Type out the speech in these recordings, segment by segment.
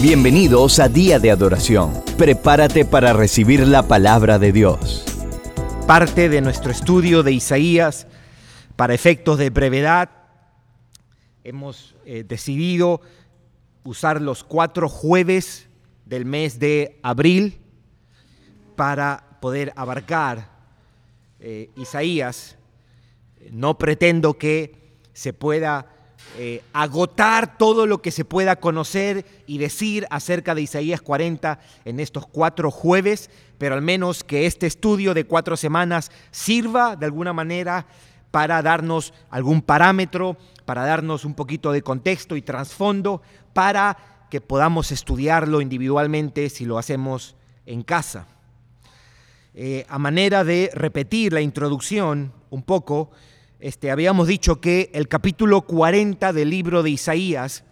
Bienvenidos a Día de Adoración. Prepárate para recibir la palabra de Dios. Parte de nuestro estudio de Isaías, para efectos de brevedad, hemos eh, decidido usar los cuatro jueves del mes de abril para poder abarcar eh, Isaías. No pretendo que se pueda eh, agotar todo lo que se pueda conocer y decir acerca de Isaías 40 en estos cuatro jueves, pero al menos que este estudio de cuatro semanas sirva de alguna manera para darnos algún parámetro, para darnos un poquito de contexto y trasfondo, para que podamos estudiarlo individualmente si lo hacemos en casa. Eh, a manera de repetir la introducción un poco, este, habíamos dicho que el capítulo 40 del libro de Isaías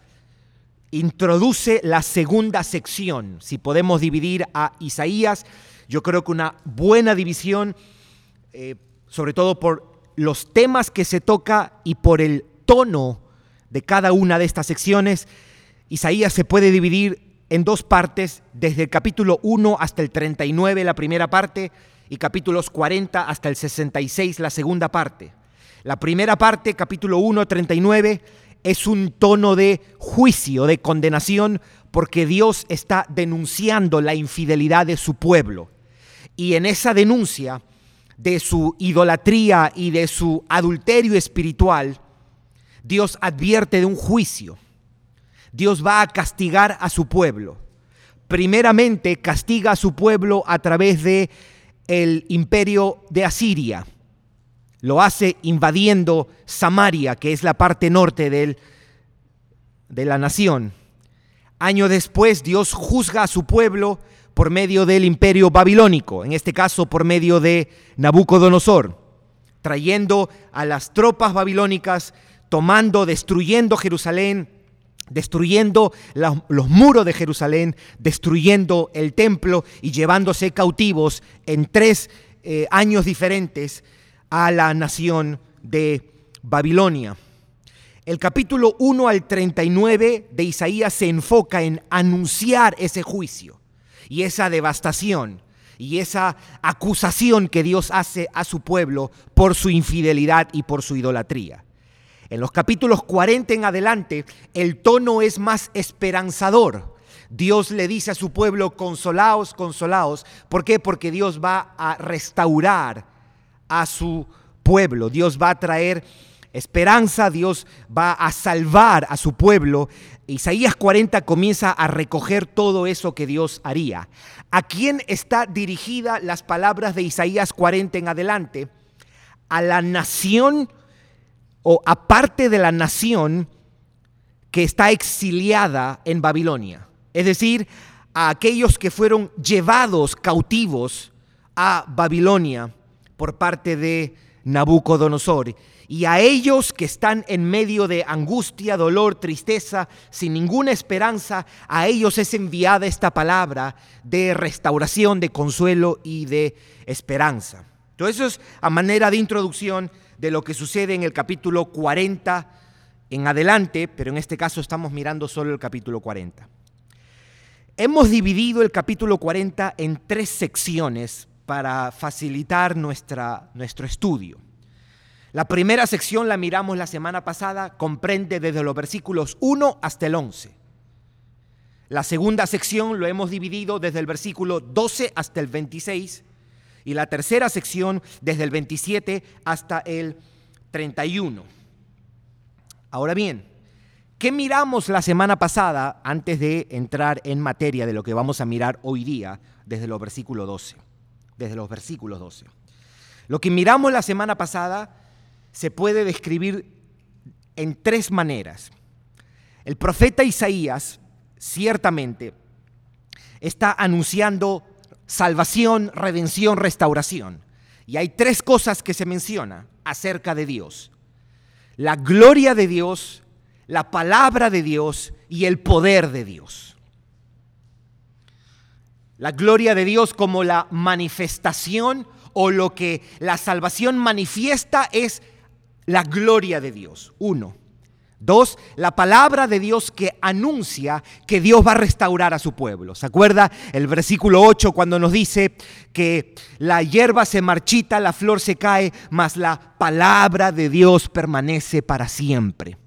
introduce la segunda sección. Si podemos dividir a Isaías, yo creo que una buena división, eh, sobre todo por los temas que se toca y por el tono de cada una de estas secciones, Isaías se puede dividir en dos partes, desde el capítulo 1 hasta el 39, la primera parte, y capítulos 40 hasta el 66, la segunda parte. La primera parte, capítulo 1, 39, es un tono de juicio, de condenación, porque Dios está denunciando la infidelidad de su pueblo. Y en esa denuncia de su idolatría y de su adulterio espiritual, Dios advierte de un juicio. Dios va a castigar a su pueblo. Primeramente castiga a su pueblo a través de el imperio de Asiria lo hace invadiendo Samaria, que es la parte norte de la nación. Año después Dios juzga a su pueblo por medio del imperio babilónico, en este caso por medio de Nabucodonosor, trayendo a las tropas babilónicas, tomando, destruyendo Jerusalén, destruyendo los muros de Jerusalén, destruyendo el templo y llevándose cautivos en tres eh, años diferentes a la nación de Babilonia. El capítulo 1 al 39 de Isaías se enfoca en anunciar ese juicio y esa devastación y esa acusación que Dios hace a su pueblo por su infidelidad y por su idolatría. En los capítulos 40 en adelante, el tono es más esperanzador. Dios le dice a su pueblo, consolaos, consolaos. ¿Por qué? Porque Dios va a restaurar a su pueblo. Dios va a traer esperanza, Dios va a salvar a su pueblo. Isaías 40 comienza a recoger todo eso que Dios haría. ¿A quién está dirigida las palabras de Isaías 40 en adelante? A la nación o aparte de la nación que está exiliada en Babilonia. Es decir, a aquellos que fueron llevados cautivos a Babilonia por parte de Nabucodonosor. Y a ellos que están en medio de angustia, dolor, tristeza, sin ninguna esperanza, a ellos es enviada esta palabra de restauración, de consuelo y de esperanza. Todo eso es a manera de introducción de lo que sucede en el capítulo 40 en adelante, pero en este caso estamos mirando solo el capítulo 40. Hemos dividido el capítulo 40 en tres secciones para facilitar nuestro estudio. La primera sección la miramos la semana pasada, comprende desde los versículos 1 hasta el 11. La segunda sección lo hemos dividido desde el versículo 12 hasta el 26 y la tercera sección desde el 27 hasta el 31. Ahora bien, ¿qué miramos la semana pasada antes de entrar en materia de lo que vamos a mirar hoy día desde los versículos 12? Desde los versículos 12. Lo que miramos la semana pasada se puede describir en tres maneras. El profeta Isaías ciertamente está anunciando salvación, redención, restauración. Y hay tres cosas que se menciona acerca de Dios. La gloria de Dios, la palabra de Dios y el poder de Dios. La gloria de Dios como la manifestación o lo que la salvación manifiesta es la gloria de Dios. Uno. Dos, la palabra de Dios que anuncia que Dios va a restaurar a su pueblo. ¿Se acuerda el versículo 8 cuando nos dice que la hierba se marchita, la flor se cae, mas la palabra de Dios permanece para siempre?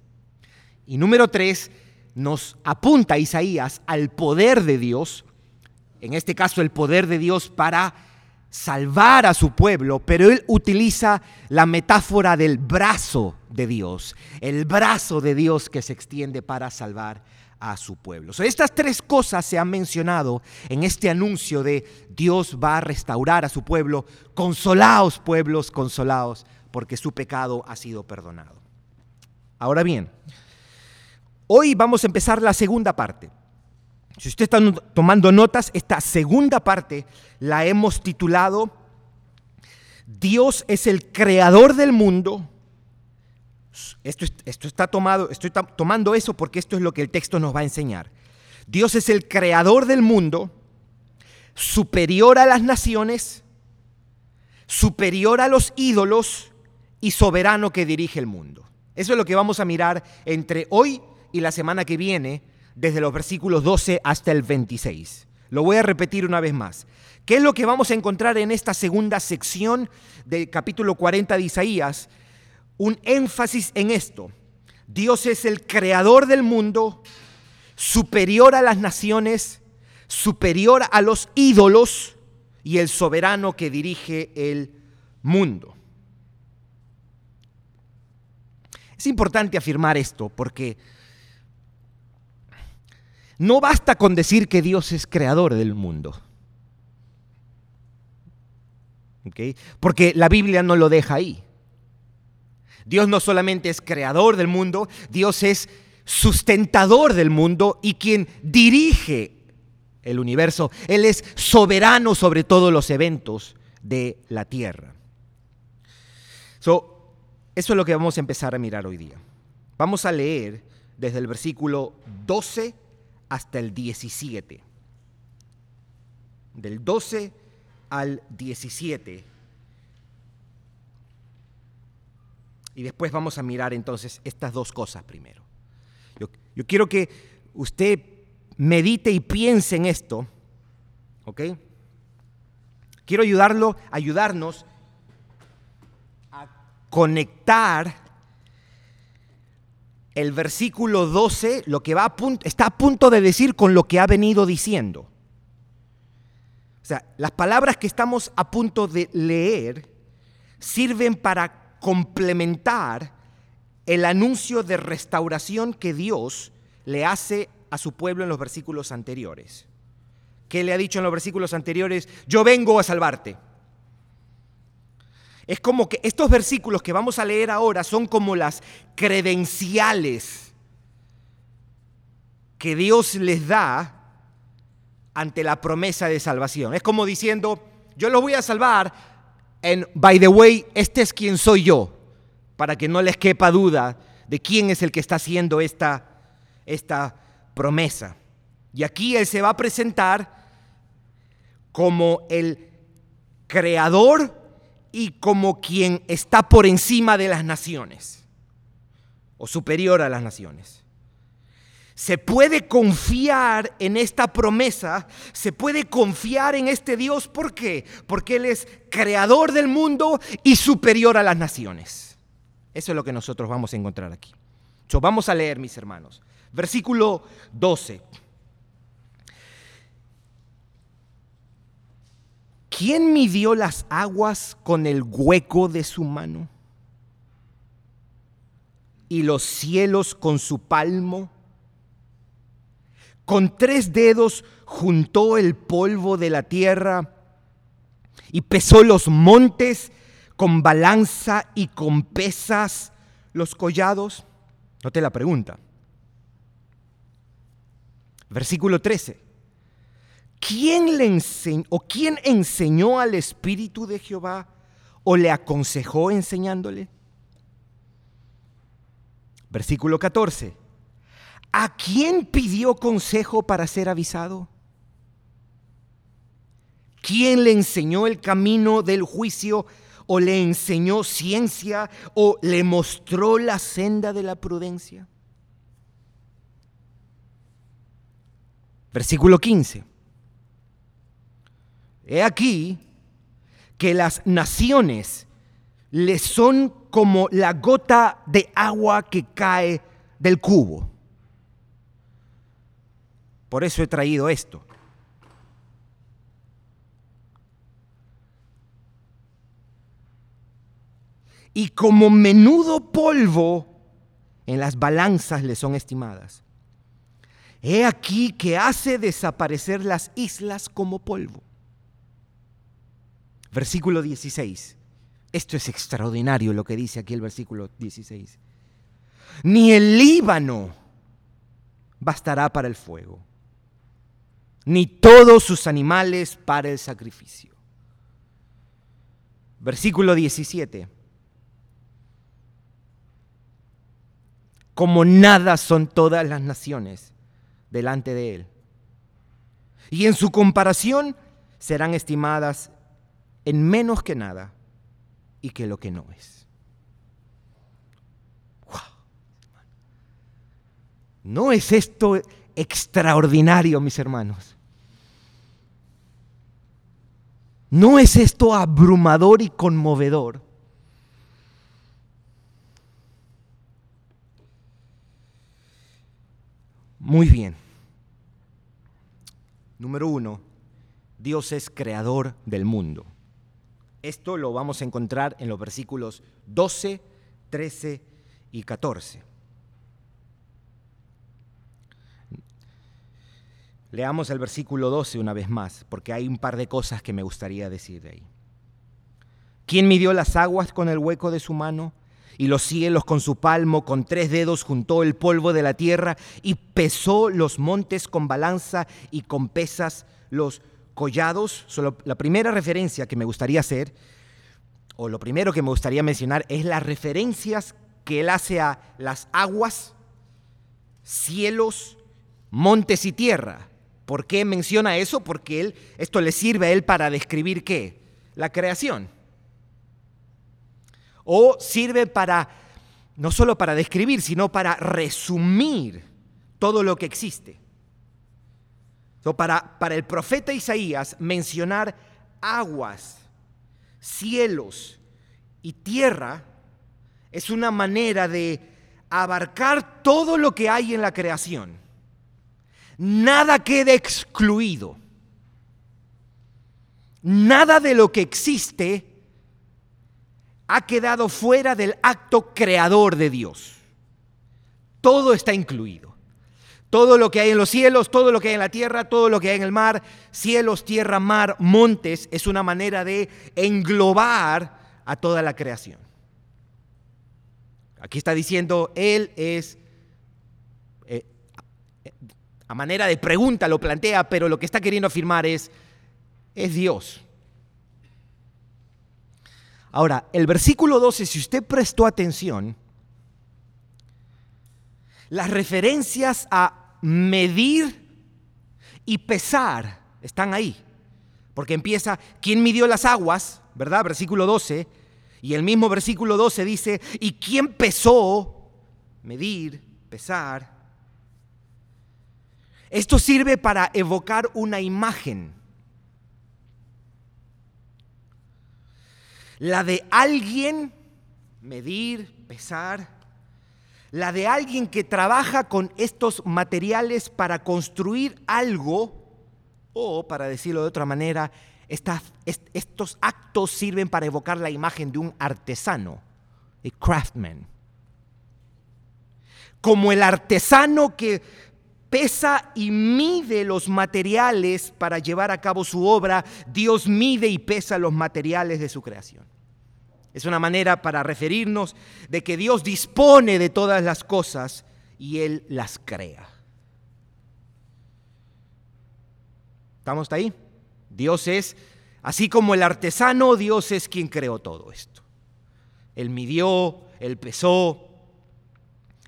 Y número tres, nos apunta Isaías al poder de Dios, en este caso el poder de Dios para salvar a su pueblo, pero él utiliza la metáfora del brazo de Dios, el brazo de Dios que se extiende para salvar a su pueblo. estas tres cosas se han mencionado en este anuncio de Dios va a restaurar a su pueblo. Consolaos pueblos, consolaos, porque su pecado ha sido perdonado. Ahora bien, hoy vamos a empezar la segunda parte. Si usted está tomando notas, esta segunda parte la hemos titulado Dios es el creador del mundo. Esto, esto está tomado, estoy tomando eso porque esto es lo que el texto nos va a enseñar. Dios es el creador del mundo, superior a las naciones, superior a los ídolos y soberano que dirige el mundo. Eso es lo que vamos a mirar entre hoy y la semana que viene desde los versículos 12 hasta el 26. Lo voy a repetir una vez más. ¿Qué es lo que vamos a encontrar en esta segunda sección del capítulo 40 de Isaías? Un énfasis en esto. Dios es el creador del mundo, superior a las naciones, superior a los ídolos y el soberano que dirige el mundo. Es importante afirmar esto porque no basta con decir que Dios es creador del mundo. Porque la Biblia no lo deja ahí. Dios no solamente es creador del mundo, Dios es sustentador del mundo y quien dirige el universo. Él es soberano sobre todos los eventos de la tierra. eso es lo que vamos a empezar a mirar hoy día. Vamos a leer desde el versículo 12 hasta el 17. Del 12 al 17. Y después vamos a mirar entonces estas dos cosas primero. Yo, yo quiero que usted medite y piense en esto, ¿ok? Quiero ayudarlo, ayudarnos a conectar el versículo 12 lo que va a está a punto de decir con lo que ha venido diciendo. O sea, las palabras que estamos a punto de leer sirven para complementar el anuncio de restauración que Dios le hace a su pueblo en los versículos anteriores. ¿Qué le ha dicho en los versículos anteriores? Yo vengo a salvarte. Es como que estos versículos que vamos a leer ahora son como las credenciales que Dios les da ante la promesa de salvación. Es como diciendo, yo los voy a salvar, and by the way, este es quien soy yo, para que no les quepa duda de quién es el que está haciendo esta, esta promesa. Y aquí Él se va a presentar como el creador y como quien está por encima de las naciones o superior a las naciones. Se puede confiar en esta promesa, se puede confiar en este Dios. ¿Por qué? Porque Él es creador del mundo y superior a las naciones. Eso es lo que nosotros vamos a encontrar aquí. vamos a leer, mis hermanos. Versículo 12. ¿Quién midió las aguas con el hueco de su mano? ¿Y los cielos con su palmo? Con tres dedos juntó el polvo de la tierra y pesó los montes con balanza y con pesas los collados. Note la pregunta. Versículo 13. ¿quién le enseñó o quién enseñó al Espíritu de Jehová o le aconsejó enseñándole? Versículo 14. ¿A quién pidió consejo para ser avisado? ¿Quién le enseñó el camino del juicio o le enseñó ciencia o le mostró la senda de la prudencia? Versículo 15. He aquí que las naciones le son como la gota de agua que cae del cubo. Por eso he traído esto. Y como menudo polvo en las balanzas le son estimadas. He aquí que hace desaparecer las islas como polvo. Versículo 16. Esto es extraordinario lo que dice aquí el versículo 16. Ni el Líbano bastará para el fuego, ni todos sus animales para el sacrificio. Versículo 17. Como nada son todas las naciones delante de él. Y en su comparación serán estimadas en menos que nada y que lo que no es. ¿No es esto extraordinario, mis hermanos? ¿No es esto abrumador y conmovedor? Muy bien. Número uno, Dios es creador del mundo. Esto lo vamos a encontrar en los versículos 12, 13 y 14. Leamos el versículo 12 una vez más, porque hay un par de cosas que me gustaría decir de ahí. ¿Quién midió las aguas con el hueco de su mano? Y los cielos con su palmo, con tres dedos juntó el polvo de la tierra y pesó los montes con balanza y con pesas los collados. Solo la primera referencia que me gustaría hacer, o lo primero que me gustaría mencionar, es las referencias que él hace a las aguas, cielos, montes y tierra. ¿Por qué menciona eso? Porque él, esto le sirve a él para describir qué? La creación. O sirve para, no solo para describir, sino para resumir todo lo que existe. Para, el profeta Isaías, mencionar aguas, cielos y tierra es una manera de abarcar todo lo que hay en la creación nada queda excluido. Nada de lo que existe ha quedado fuera del acto creador de Dios. Todo está incluido. Todo lo que hay en los cielos, todo lo que hay en la tierra, todo lo que hay en el mar, cielos, tierra, mar, montes, es una manera de englobar a toda la creación. Aquí está diciendo, Él es a manera de pregunta lo plantea, pero lo que está queriendo afirmar es, es Dios. Ahora, el versículo 12, si usted prestó atención, las referencias a medir y pesar están ahí. Porque empieza, ¿quién midió las aguas? ¿Verdad? Versículo 12. Y el mismo versículo 12 dice, ¿y quién pesó? Medir, pesar. Esto sirve para evocar una imagen. La de alguien, medir, pesar, la de alguien que trabaja con estos materiales para construir algo, o para decirlo de otra manera, estos actos sirven para evocar la imagen de un artesano, a craftsman. Como el artesano que pesa y mide los materiales para llevar a cabo su obra, Dios mide y pesa los materiales de su creación. Es una manera para referirnos de que Dios dispone de todas las cosas y Él las crea. ¿Estamos ahí? Dios es, así como el artesano, Dios es quien creó todo esto. Él midió, Él pesó,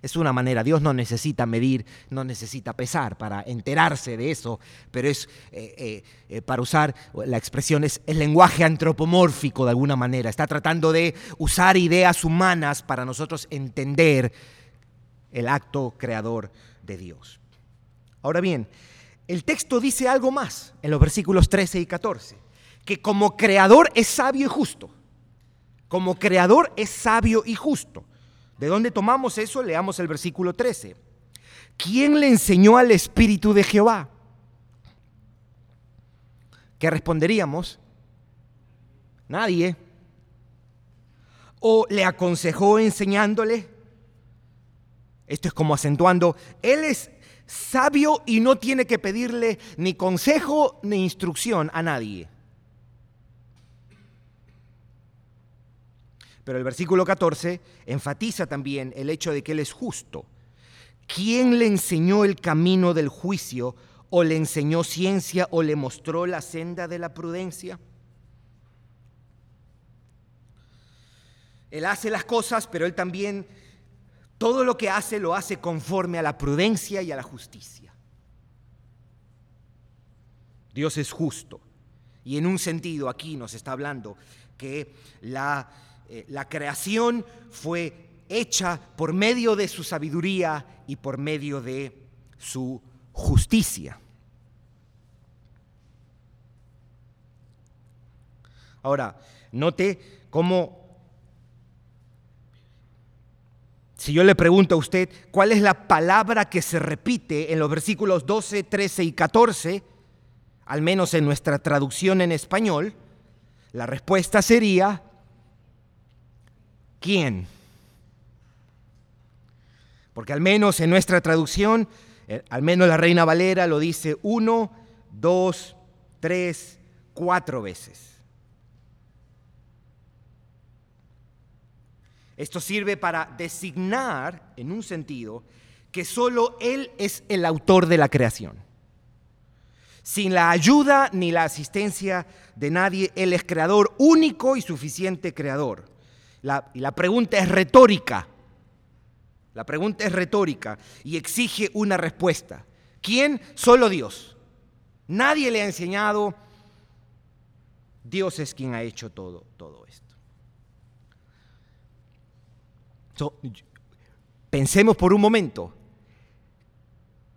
es una manera, Dios no necesita medir, no necesita pesar para enterarse de eso, pero es, eh, eh, eh, para usar la expresión, es el lenguaje antropomórfico de alguna manera. Está tratando de usar ideas humanas para nosotros entender el acto creador de Dios. Ahora bien, el texto dice algo más en los versículos 13 y 14, que como creador es sabio y justo. Como creador es sabio y justo. ¿De dónde tomamos eso? Leamos el versículo 13. ¿Quién le enseñó al Espíritu de Jehová? ¿Qué responderíamos? Nadie. ¿O le aconsejó enseñándole? Esto es como acentuando, Él es sabio y no tiene que pedirle ni consejo ni instrucción a nadie. Pero el versículo 14 enfatiza también el hecho de que Él es justo. ¿Quién le enseñó el camino del juicio o le enseñó ciencia o le mostró la senda de la prudencia? Él hace las cosas, pero Él también todo lo que hace lo hace conforme a la prudencia y a la justicia. Dios es justo. Y en un sentido aquí nos está hablando que la, eh, la creación fue hecha por medio de su sabiduría y por medio de su justicia. Ahora, note cómo Si yo le pregunto a usted cuál es la palabra que se repite en los versículos 12, 13 y 14, al menos en nuestra traducción en español, la respuesta sería, ¿quién? Porque al menos en nuestra traducción, eh, al menos la Reina Valera lo dice uno, dos, tres, cuatro veces. Esto sirve para designar, en un sentido, que solo Él es el autor de la creación. Sin la ayuda ni la asistencia de nadie, Él es creador único y suficiente creador. La, y la pregunta es retórica. La pregunta es retórica y exige una respuesta. ¿Quién? Solo Dios. Nadie le ha enseñado. Dios es quien ha hecho todo, todo esto. pensemos por un momento,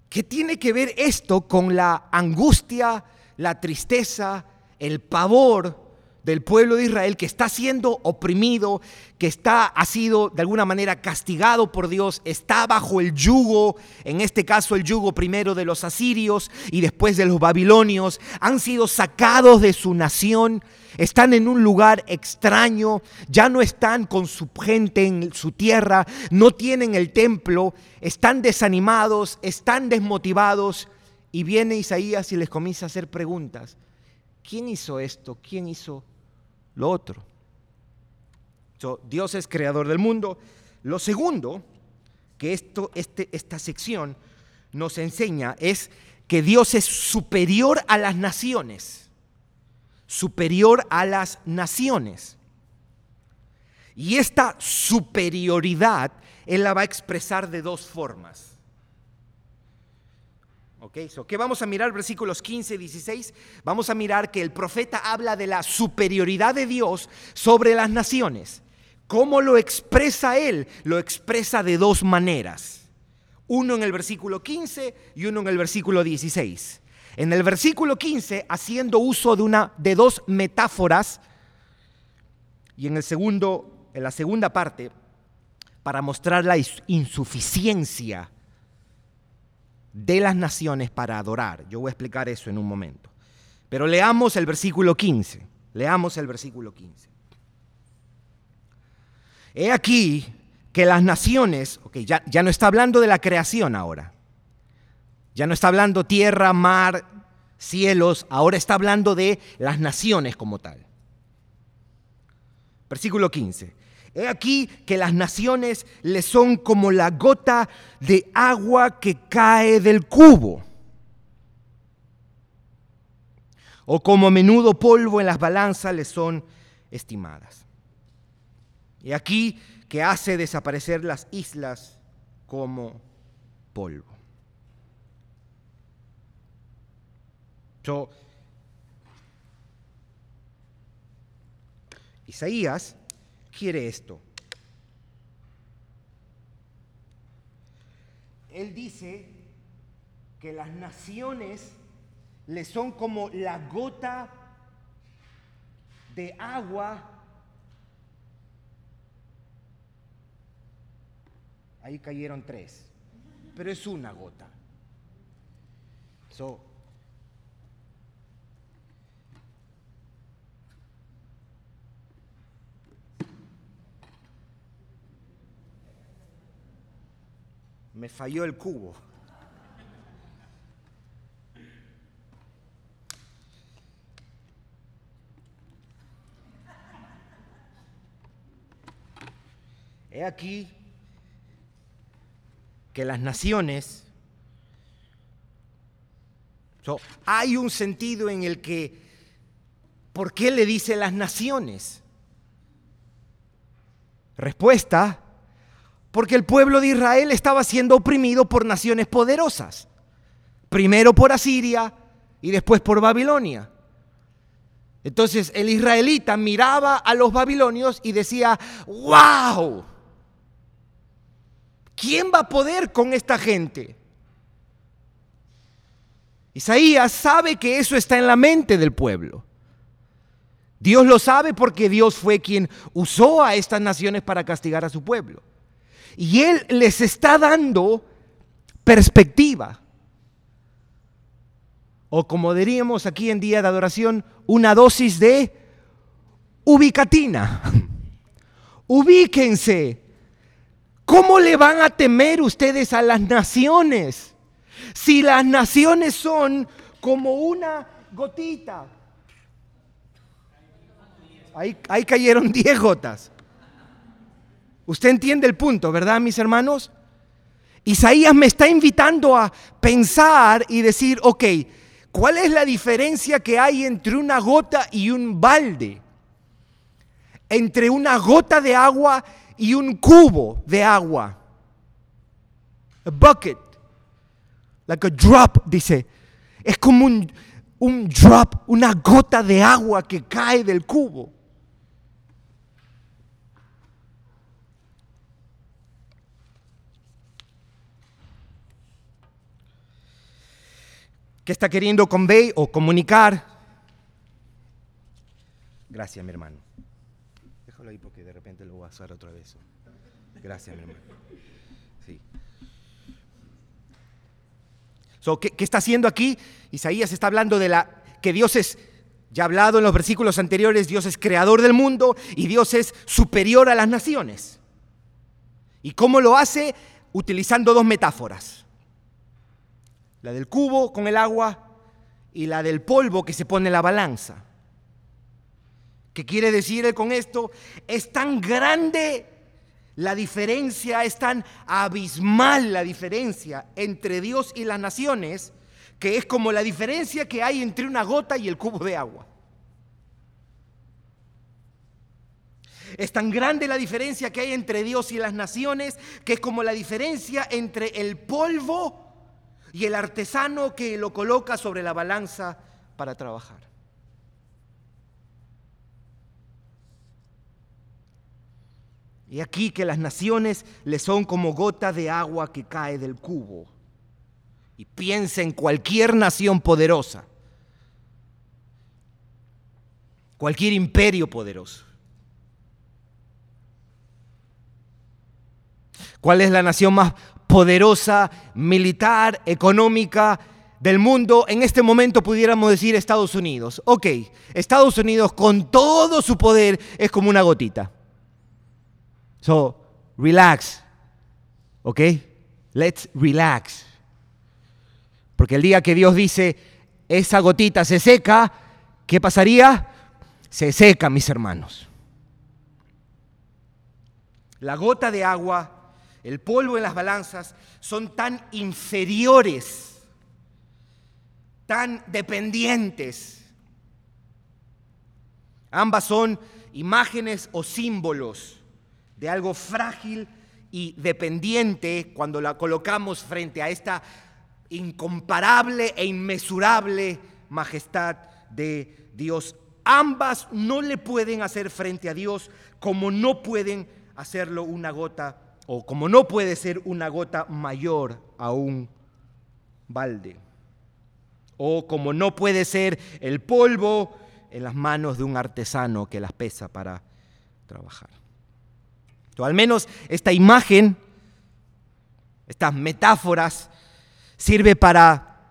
¿qué tiene que ver esto con la angustia, la tristeza, el pavor del pueblo de Israel que está siendo oprimido, que está, ha sido de alguna manera castigado por Dios, está bajo el yugo, en este caso el yugo primero de los asirios y después de los babilonios, han sido sacados de su nación, están en un lugar extraño, ya no están con su gente en su tierra, no tienen el templo, están desanimados, están desmotivados y viene Isaías y les comienza a hacer preguntas. ¿Quién hizo esto? ¿Quién hizo lo otro. Dios es creador del mundo. Lo segundo que esto, este, esta sección nos enseña es que Dios es superior a las naciones. Superior a las naciones. Y esta superioridad Él la va a expresar de dos formas. ¿Qué vamos a mirar? Versículos 15 y 16. Vamos a mirar que el profeta habla de la superioridad de Dios sobre las naciones. ¿Cómo lo expresa él? Lo expresa de dos maneras. Uno en el versículo 15 y uno en el versículo 16. En el versículo 15, haciendo uso de, una, de dos metáforas, y en, el segundo, en la segunda parte, para mostrar la insuficiencia de las naciones para adorar. Yo voy a explicar eso en un momento. Pero leamos el versículo 15. Leamos el versículo 15. He aquí que las naciones, ok, ya, ya no está hablando de la creación ahora. Ya no está hablando tierra, mar, cielos, ahora está hablando de las naciones como tal. Versículo 15. He aquí que las naciones le son como la gota de agua que cae del cubo, o como menudo polvo en las balanzas le son estimadas. Y aquí que hace desaparecer las islas como polvo. Isaías quiere esto? Él dice que las naciones le son como la gota de agua. Ahí cayeron tres, pero es una gota. So, me falló el cubo. He aquí que las naciones, hay un sentido en el que, ¿por qué le dice las naciones? Respuesta, porque el pueblo de Israel estaba siendo oprimido por naciones poderosas, primero por Asiria y después por Babilonia. Entonces el israelita miraba a los babilonios y decía, wow, ¿quién va a poder con esta gente? Isaías sabe que eso está en la mente del pueblo. Dios lo sabe porque Dios fue quien usó a estas naciones para castigar a su pueblo. Y Él les está dando perspectiva. O como diríamos aquí en día de adoración, una dosis de ubicatina. Ubíquense. ¿Cómo le van a temer ustedes a las naciones? Si las naciones son como una gotita. Ahí, ahí cayeron 10 gotas. Usted entiende el punto, ¿verdad, mis hermanos? Isaías me está invitando a pensar y decir, ok, ¿cuál es la diferencia que hay entre una gota y un balde? Entre una gota de agua y un cubo de agua. A bucket. Like a drop, dice. Es como un, un drop, una gota de agua que cae del cubo. ¿Qué está queriendo convey o comunicar? Gracias, mi hermano. Déjalo ahí porque de repente lo voy a usar otra vez. Gracias, mi hermano. Sí. ¿qué, ¿Qué está haciendo aquí? Isaías está hablando de la que Dios es, ya ha hablado en los versículos anteriores, Dios es creador del mundo y Dios es superior a las naciones. ¿Y cómo lo hace? Utilizando dos metáforas la del cubo con el agua y la del polvo que se pone la balanza. ¿Qué quiere decir con esto? Es tan grande la diferencia, es tan abismal la diferencia entre Dios y las naciones, que es como la diferencia que hay entre una gota y el cubo de agua. Es tan grande la diferencia que hay entre Dios y las naciones, que es como la diferencia entre el polvo y el artesano que lo coloca sobre la balanza para trabajar. Y aquí que las naciones le son como gota de agua que cae del cubo. Y piensa en cualquier nación poderosa, cualquier imperio poderoso. ¿Cuál es la nación más poderosa militar, económica del mundo, en este momento pudiéramos decir Estados Unidos. Ok, Estados Unidos con todo su poder es como una gotita. So, relax. ¿Ok? Let's relax. Porque el día que Dios dice, esa gotita se seca, ¿qué pasaría? Se seca, mis hermanos. La gota de agua el polvo en las balanzas son tan inferiores, tan dependientes. Ambas son imágenes o símbolos de algo frágil y dependiente cuando la colocamos frente a esta incomparable e inmesurable majestad de Dios. Ambas no le pueden hacer frente a Dios como no pueden hacerlo una gota o como no puede ser una gota mayor a un balde. o como no puede ser el polvo en las manos de un artesano que las pesa para trabajar. O al menos esta imagen, estas metáforas, sirve para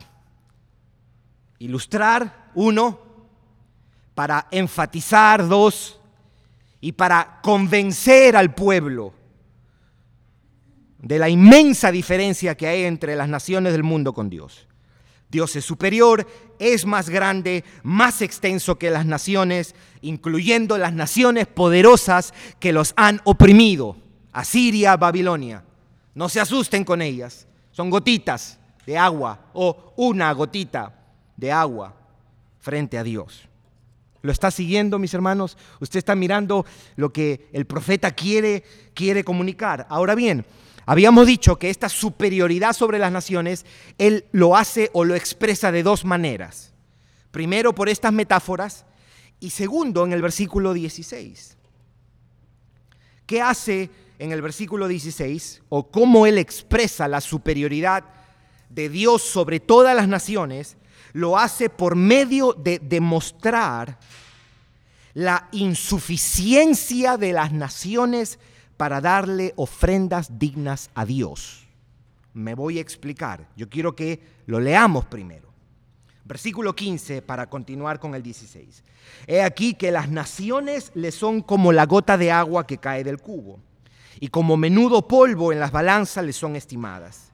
ilustrar, uno, para enfatizar, dos, y para convencer al pueblo de la inmensa diferencia que hay entre las naciones del mundo con Dios. Dios es superior, es más grande, más extenso que las naciones, incluyendo las naciones poderosas que los han oprimido, Asiria, Babilonia. No se asusten con ellas, son gotitas de agua o una gotita de agua frente a Dios. ¿Lo está siguiendo, mis hermanos? Usted está mirando lo que el profeta quiere, quiere comunicar. Ahora bien, habíamos dicho que esta superioridad sobre las naciones, él lo hace o lo expresa de dos maneras. Primero por estas metáforas y segundo en el versículo 16. ¿Qué hace en el versículo 16 o cómo él expresa la superioridad de Dios sobre todas las naciones? lo hace por medio de demostrar la insuficiencia de las naciones para darle ofrendas dignas a Dios. Me voy a explicar. Yo quiero que lo leamos primero. Versículo 15 para continuar con el 16. He aquí que las naciones le son como la gota de agua que cae del cubo, y como menudo polvo en las balanzas le son estimadas.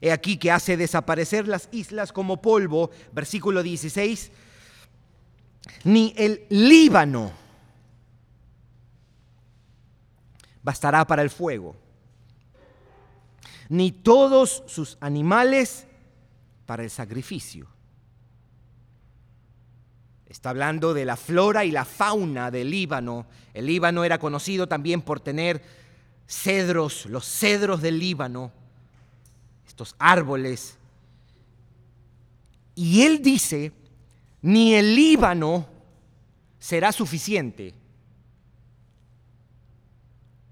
He aquí que hace desaparecer las islas como polvo, versículo 16, ni el Líbano bastará para el fuego, ni todos sus animales para el sacrificio. Está hablando de la flora y la fauna del Líbano. El Líbano era conocido también por tener cedros, los cedros del Líbano estos árboles. Y él dice, ni el Líbano será suficiente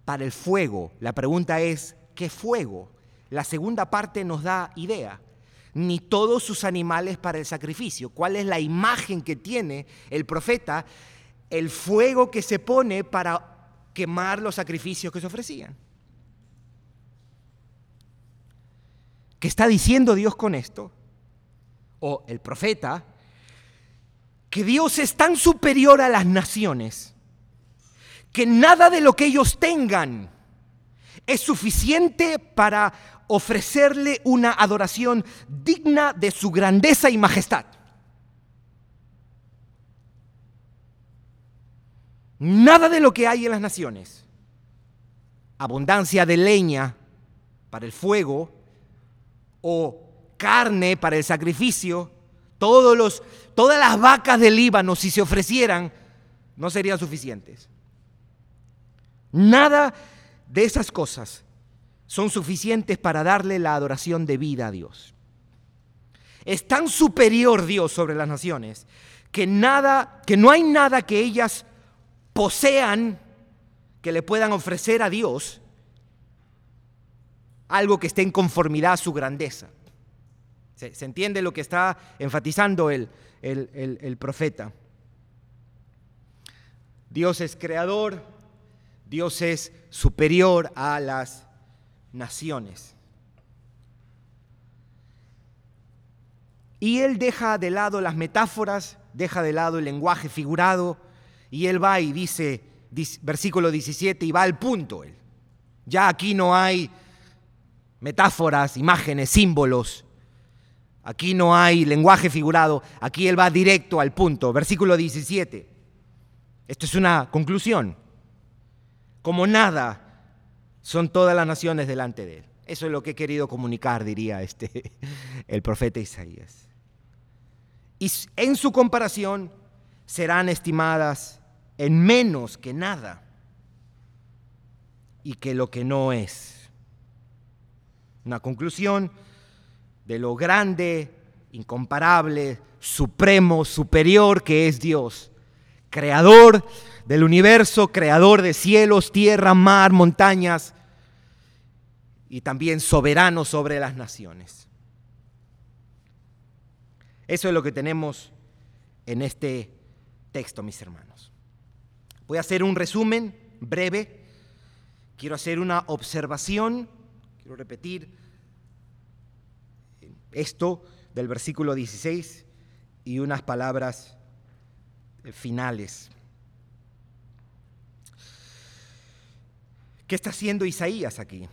para el fuego. La pregunta es, ¿qué fuego? La segunda parte nos da idea. Ni todos sus animales para el sacrificio. ¿Cuál es la imagen que tiene el profeta? El fuego que se pone para quemar los sacrificios que se ofrecían. ¿Qué está diciendo Dios con esto? O el profeta, que Dios es tan superior a las naciones que nada de lo que ellos tengan es suficiente para ofrecerle una adoración digna de su grandeza y majestad. Nada de lo que hay en las naciones, abundancia de leña para el fuego, o carne para el sacrificio, todos los, todas las vacas del Líbano, si se ofrecieran, no serían suficientes. Nada de esas cosas son suficientes para darle la adoración de vida a Dios. Es tan superior Dios sobre las naciones que nada, que no hay nada que ellas posean que le puedan ofrecer a Dios algo que esté en conformidad a su grandeza. ¿Se, entiende lo que está enfatizando el, el profeta? Dios es creador, Dios es superior a las naciones. Y él deja de lado las metáforas, deja de lado el lenguaje figurado, y él va y dice, versículo 17, y va al punto él. Ya aquí no hay metáforas, imágenes, símbolos. Aquí no hay lenguaje figurado, aquí él va directo al punto. Versículo 17. Esto es una conclusión. Como nada son todas las naciones delante de él. Eso es lo que he querido comunicar, diría este, el profeta Isaías. Y en su comparación serán estimadas en menos que nada y que lo que no es. Una conclusión de lo grande, incomparable, supremo, superior que es Dios. Creador del universo, creador de cielos, tierra, mar, montañas y también soberano sobre las naciones. Eso es lo que tenemos en este texto, mis hermanos. Voy a hacer un resumen breve. Quiero hacer una observación. Quiero repetir esto del versículo 16 y unas palabras finales. ¿Qué está haciendo Isaías aquí?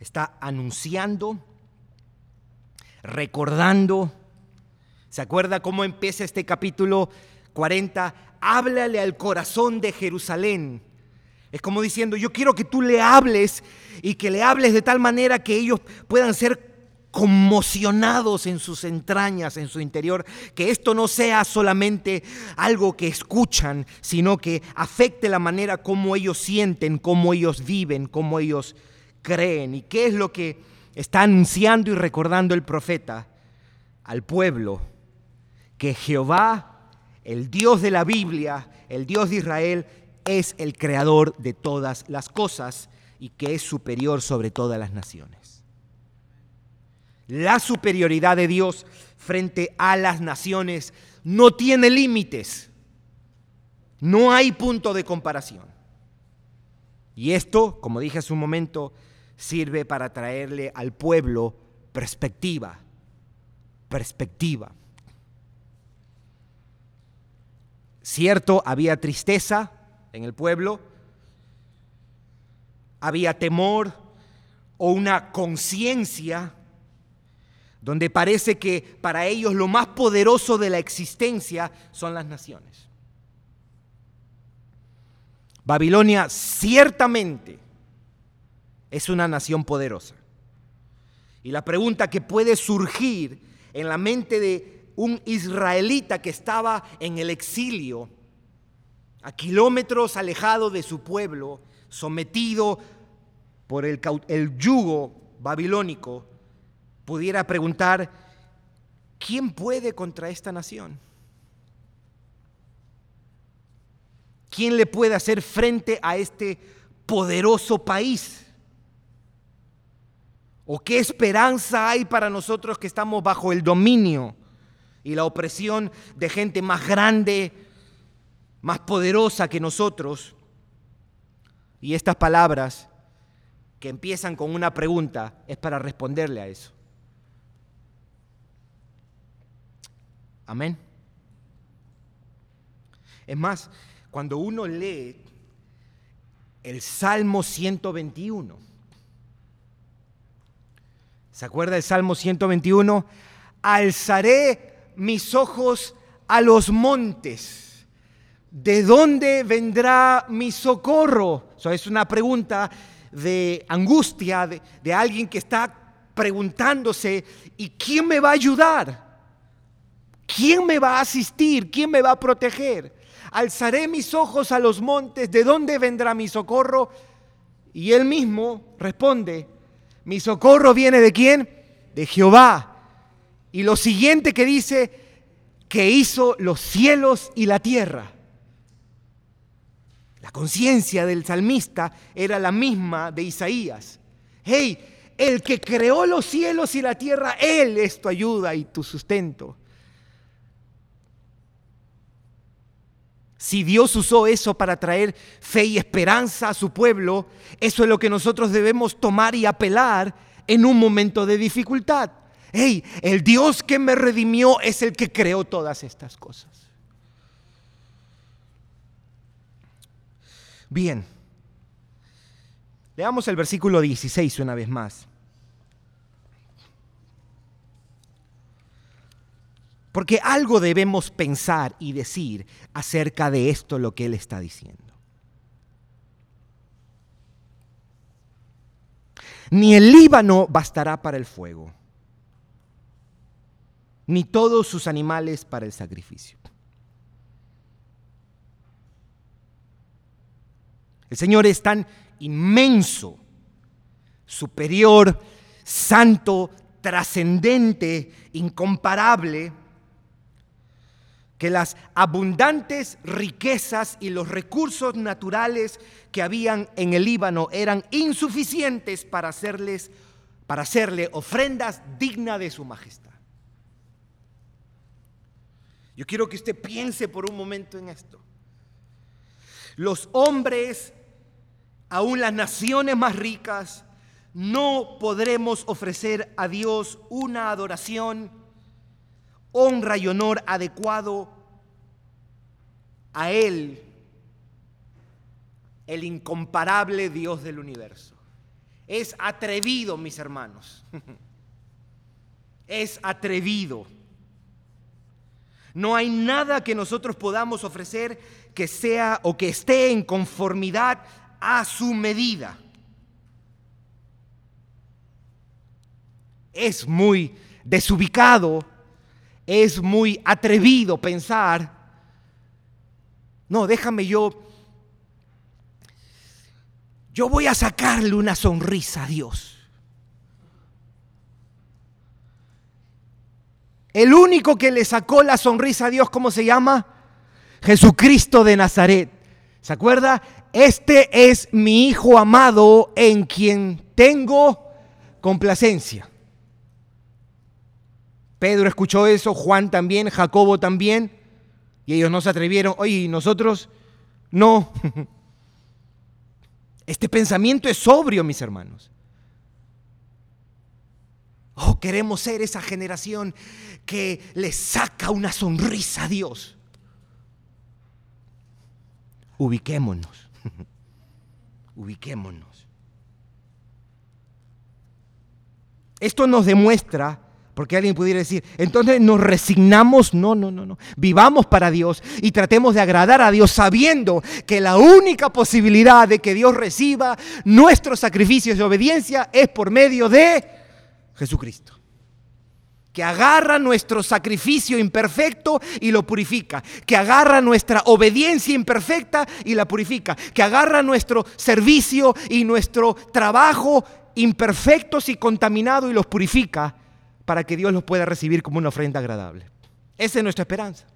Está anunciando, recordando. ¿Se acuerda cómo empieza este capítulo 40? Háblale al corazón de Jerusalén. Es como diciendo, yo quiero que tú le hables y que le hables de tal manera que ellos puedan ser conmocionados en sus entrañas, en su interior, que esto no sea solamente algo que escuchan, sino que afecte la manera como ellos sienten, cómo ellos viven, cómo ellos creen. ¿Y qué es lo que está anunciando y recordando el profeta al pueblo? Que Jehová, el Dios de la Biblia, el Dios de Israel, es el creador de todas las cosas y que es superior sobre todas las naciones la superioridad de Dios frente a las naciones no tiene límites. No hay punto de comparación. Y esto, como dije hace un momento, sirve para traerle al pueblo perspectiva. Perspectiva. Cierto, había tristeza en el pueblo, había temor o una conciencia donde parece que para ellos lo más poderoso de la existencia son las naciones. Babilonia ciertamente es una nación poderosa. Y la pregunta que puede surgir en la mente de un israelita que estaba en el exilio, a kilómetros alejado de su pueblo, sometido por el, el yugo babilónico, pudiera preguntar, ¿quién puede contra esta nación? ¿Quién le puede hacer frente a este poderoso país? ¿O qué esperanza hay para nosotros que estamos bajo el dominio y la opresión de gente más grande, más poderosa que nosotros? Y estas palabras que empiezan con una pregunta es para responderle a eso. Amén. Es más, cuando uno lee el Salmo 121, ¿se acuerda del Salmo 121? Alzaré mis ojos a los montes. ¿De dónde vendrá mi socorro? Eso es una pregunta de angustia de, de alguien que está preguntándose, ¿y quién me va a ayudar? ¿Quién me va a asistir? ¿Quién me va a proteger? Alzaré mis ojos a los montes, ¿de dónde vendrá mi socorro? Y él mismo responde, mi socorro viene de quién? De Jehová. Y lo siguiente que dice, que hizo los cielos y la tierra. La conciencia del salmista era la misma de Isaías. Hey, el que creó los cielos y la tierra, Él es tu ayuda y tu sustento. Si Dios usó eso para traer fe y esperanza a su pueblo, eso es lo que nosotros debemos tomar y apelar en un momento de dificultad. Hey, el Dios que me redimió es el que creó todas estas cosas. Bien, leamos el versículo 16 una vez más. Porque algo debemos pensar y decir acerca de esto lo que Él está diciendo. Ni el Líbano bastará para el fuego, ni todos sus animales para el sacrificio. El Señor es tan inmenso, superior, santo, trascendente, incomparable, que las abundantes riquezas y los recursos naturales que habían en el Líbano eran insuficientes para hacerles para hacerle ofrendas dignas de su majestad. Yo quiero que usted piense por un momento en esto. Los hombres, aún las naciones más ricas, no podremos ofrecer a Dios una adoración, honra y honor adecuado a Él, el incomparable Dios del universo. Es atrevido, mis hermanos. Es atrevido. No hay nada que nosotros podamos ofrecer que sea o que esté en conformidad a su medida. Es muy desubicado, es muy atrevido pensar, no, déjame yo, yo voy a sacarle una sonrisa a Dios. El único que le sacó la sonrisa a Dios, ¿cómo se llama? Jesucristo de Nazaret. ¿Se acuerda? Este es mi Hijo amado en quien tengo complacencia. Pedro escuchó eso, Juan también, Jacobo también, y ellos no se atrevieron, oye, nosotros no. Este pensamiento es sobrio, mis hermanos. Oh, queremos ser esa generación que le saca una sonrisa a Dios. Ubiquémonos. Ubiquémonos. Esto nos demuestra, porque alguien pudiera decir, entonces nos resignamos, no, no, no, no. Vivamos para Dios y tratemos de agradar a Dios sabiendo que la única posibilidad de que Dios reciba nuestros sacrificios de obediencia es por medio de Jesucristo que agarra nuestro sacrificio imperfecto y lo purifica, que agarra nuestra obediencia imperfecta y la purifica, que agarra nuestro servicio y nuestro trabajo imperfectos y contaminados y los purifica para que Dios los pueda recibir como una ofrenda agradable. Esa es nuestra esperanza.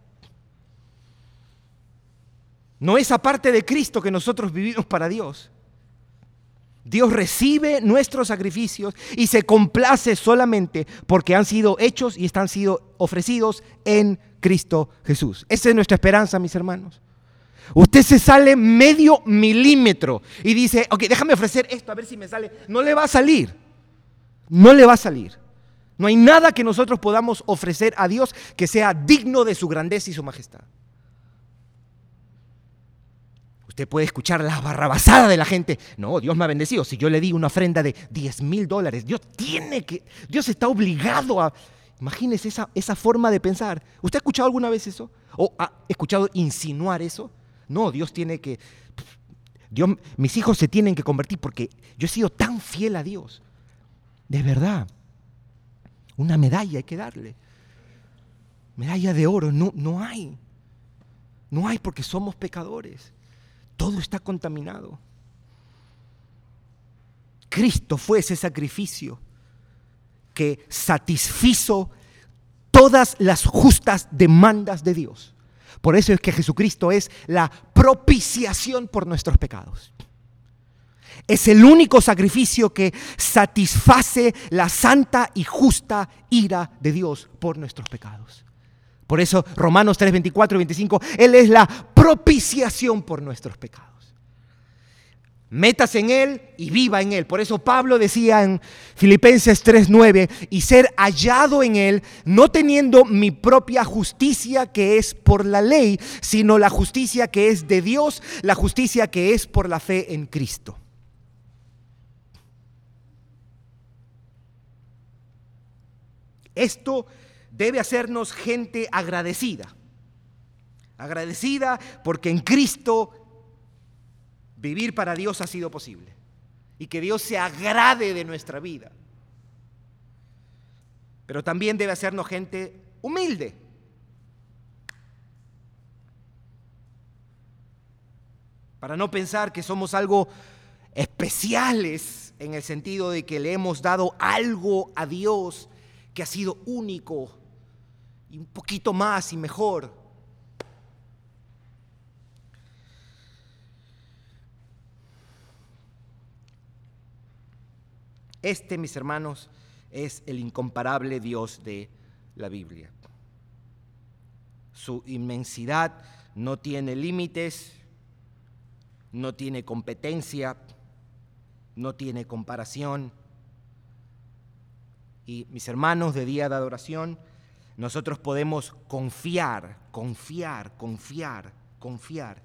No es aparte de Cristo que nosotros vivimos para Dios. Dios recibe nuestros sacrificios y se complace solamente porque han sido hechos y están sido ofrecidos en Cristo Jesús. Esa es nuestra esperanza, mis hermanos. Usted se sale medio milímetro y dice, ok, déjame ofrecer esto a ver si me sale. No le va a salir. No le va a salir. No hay nada que nosotros podamos ofrecer a Dios que sea digno de su grandeza y su majestad. Usted puede escuchar la barrabasada de la gente. No, Dios me ha bendecido. Si yo le di una ofrenda de 10 mil dólares, Dios tiene que, Dios está obligado a... Imagínese esa, esa forma de pensar. ¿Usted ha escuchado alguna vez eso? ¿O ha escuchado insinuar eso? No, Dios tiene que... Dios, mis hijos se tienen que convertir porque yo he sido tan fiel a Dios. De verdad. Una medalla hay que darle. Medalla de oro. No, no hay. No hay porque somos pecadores. Todo está contaminado. Cristo fue ese sacrificio que satisfizo todas las justas demandas de Dios. Por eso es que Jesucristo es la propiciación por nuestros pecados. Es el único sacrificio que satisface la santa y justa ira de Dios por nuestros pecados. Por eso Romanos 3, 24 y 25, Él es la propiciación por nuestros pecados. Métase en Él y viva en Él. Por eso Pablo decía en Filipenses 3:9, y ser hallado en Él, no teniendo mi propia justicia que es por la ley, sino la justicia que es de Dios, la justicia que es por la fe en Cristo. Esto debe hacernos gente agradecida. Agradecida porque en Cristo vivir para Dios ha sido posible. Y que Dios se agrade de nuestra vida. Pero también debe hacernos gente humilde. Para no pensar que somos algo especiales en el sentido de que le hemos dado algo a Dios que ha sido único y un poquito más y mejor. Este, mis hermanos, es el incomparable Dios de la Biblia. su inmensidad no tiene límites, no tiene competencia, no tiene comparación. Y mis hermanos de día de adoración, nosotros podemos confiar, confiar, confiar, confiar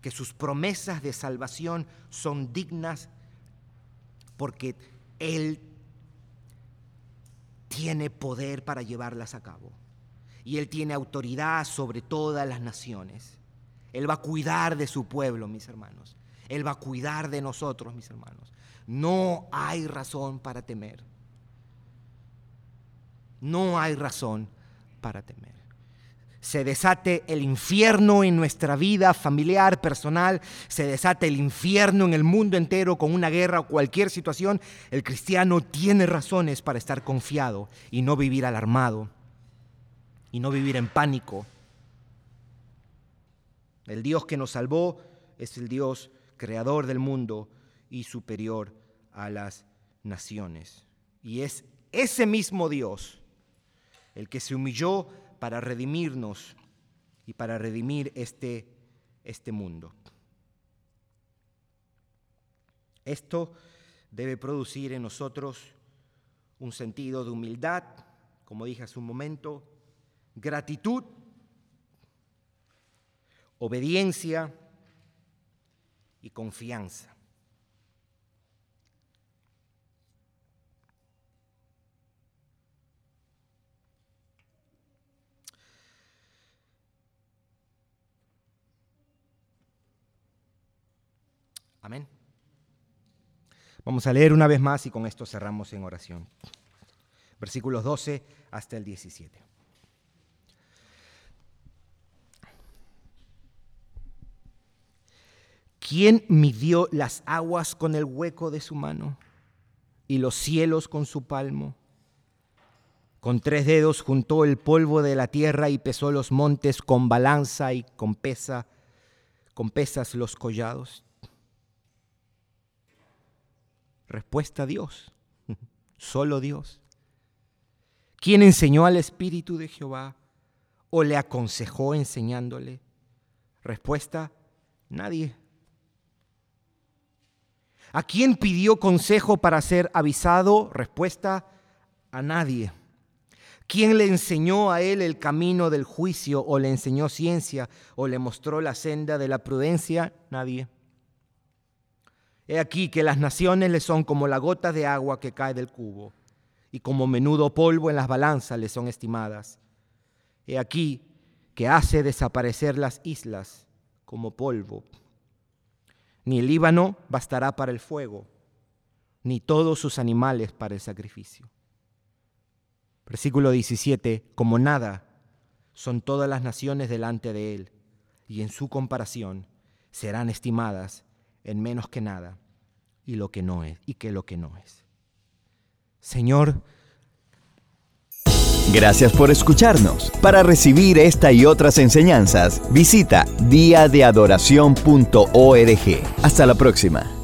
que sus promesas de salvación son dignas porque Él tiene poder para llevarlas a cabo. Y Él tiene autoridad sobre todas las naciones. Él va a cuidar de su pueblo, mis hermanos. Él va a cuidar de nosotros, mis hermanos. No hay razón para temer. No hay razón para temer. Se desate el infierno en nuestra vida familiar, personal, se desate el infierno en el mundo entero con una guerra o cualquier situación, el cristiano tiene razones para estar confiado y no vivir alarmado y no vivir en pánico. El Dios que nos salvó es el Dios creador del mundo y superior a las naciones. Y es ese mismo Dios el que se humilló para redimirnos y para redimir este, este mundo. Esto debe producir en nosotros un sentido de humildad, como dije hace un momento, gratitud, obediencia y confianza. Amén. Vamos a leer una vez más y con esto cerramos en oración. Versículos 12 hasta el 17. ¿Quién midió las aguas con el hueco de su mano y los cielos con su palmo? Con tres dedos juntó el polvo de la tierra y pesó los montes con balanza y con pesa, con pesas los collados. Respuesta Dios, solo Dios. ¿Quién enseñó al Espíritu de Jehová o le aconsejó enseñándole? Respuesta, nadie. ¿A quién pidió consejo para ser avisado? Respuesta, a nadie. ¿Quién le enseñó a él el camino del juicio o le enseñó ciencia o le mostró la senda de la prudencia? Nadie. He aquí que las naciones le son como la gota de agua que cae del cubo, y como menudo polvo en las balanzas le son estimadas. He aquí que hace desaparecer las islas como polvo. Ni el Líbano bastará para el fuego, ni todos sus animales para el sacrificio. Versículo 17, como nada son todas las naciones delante de él, y en su comparación serán estimadas en menos que nada y lo que no es y que lo que no es. Señor, Gracias por escucharnos. Para recibir esta y otras enseñanzas, visita diadeadoración.org. Hasta la próxima.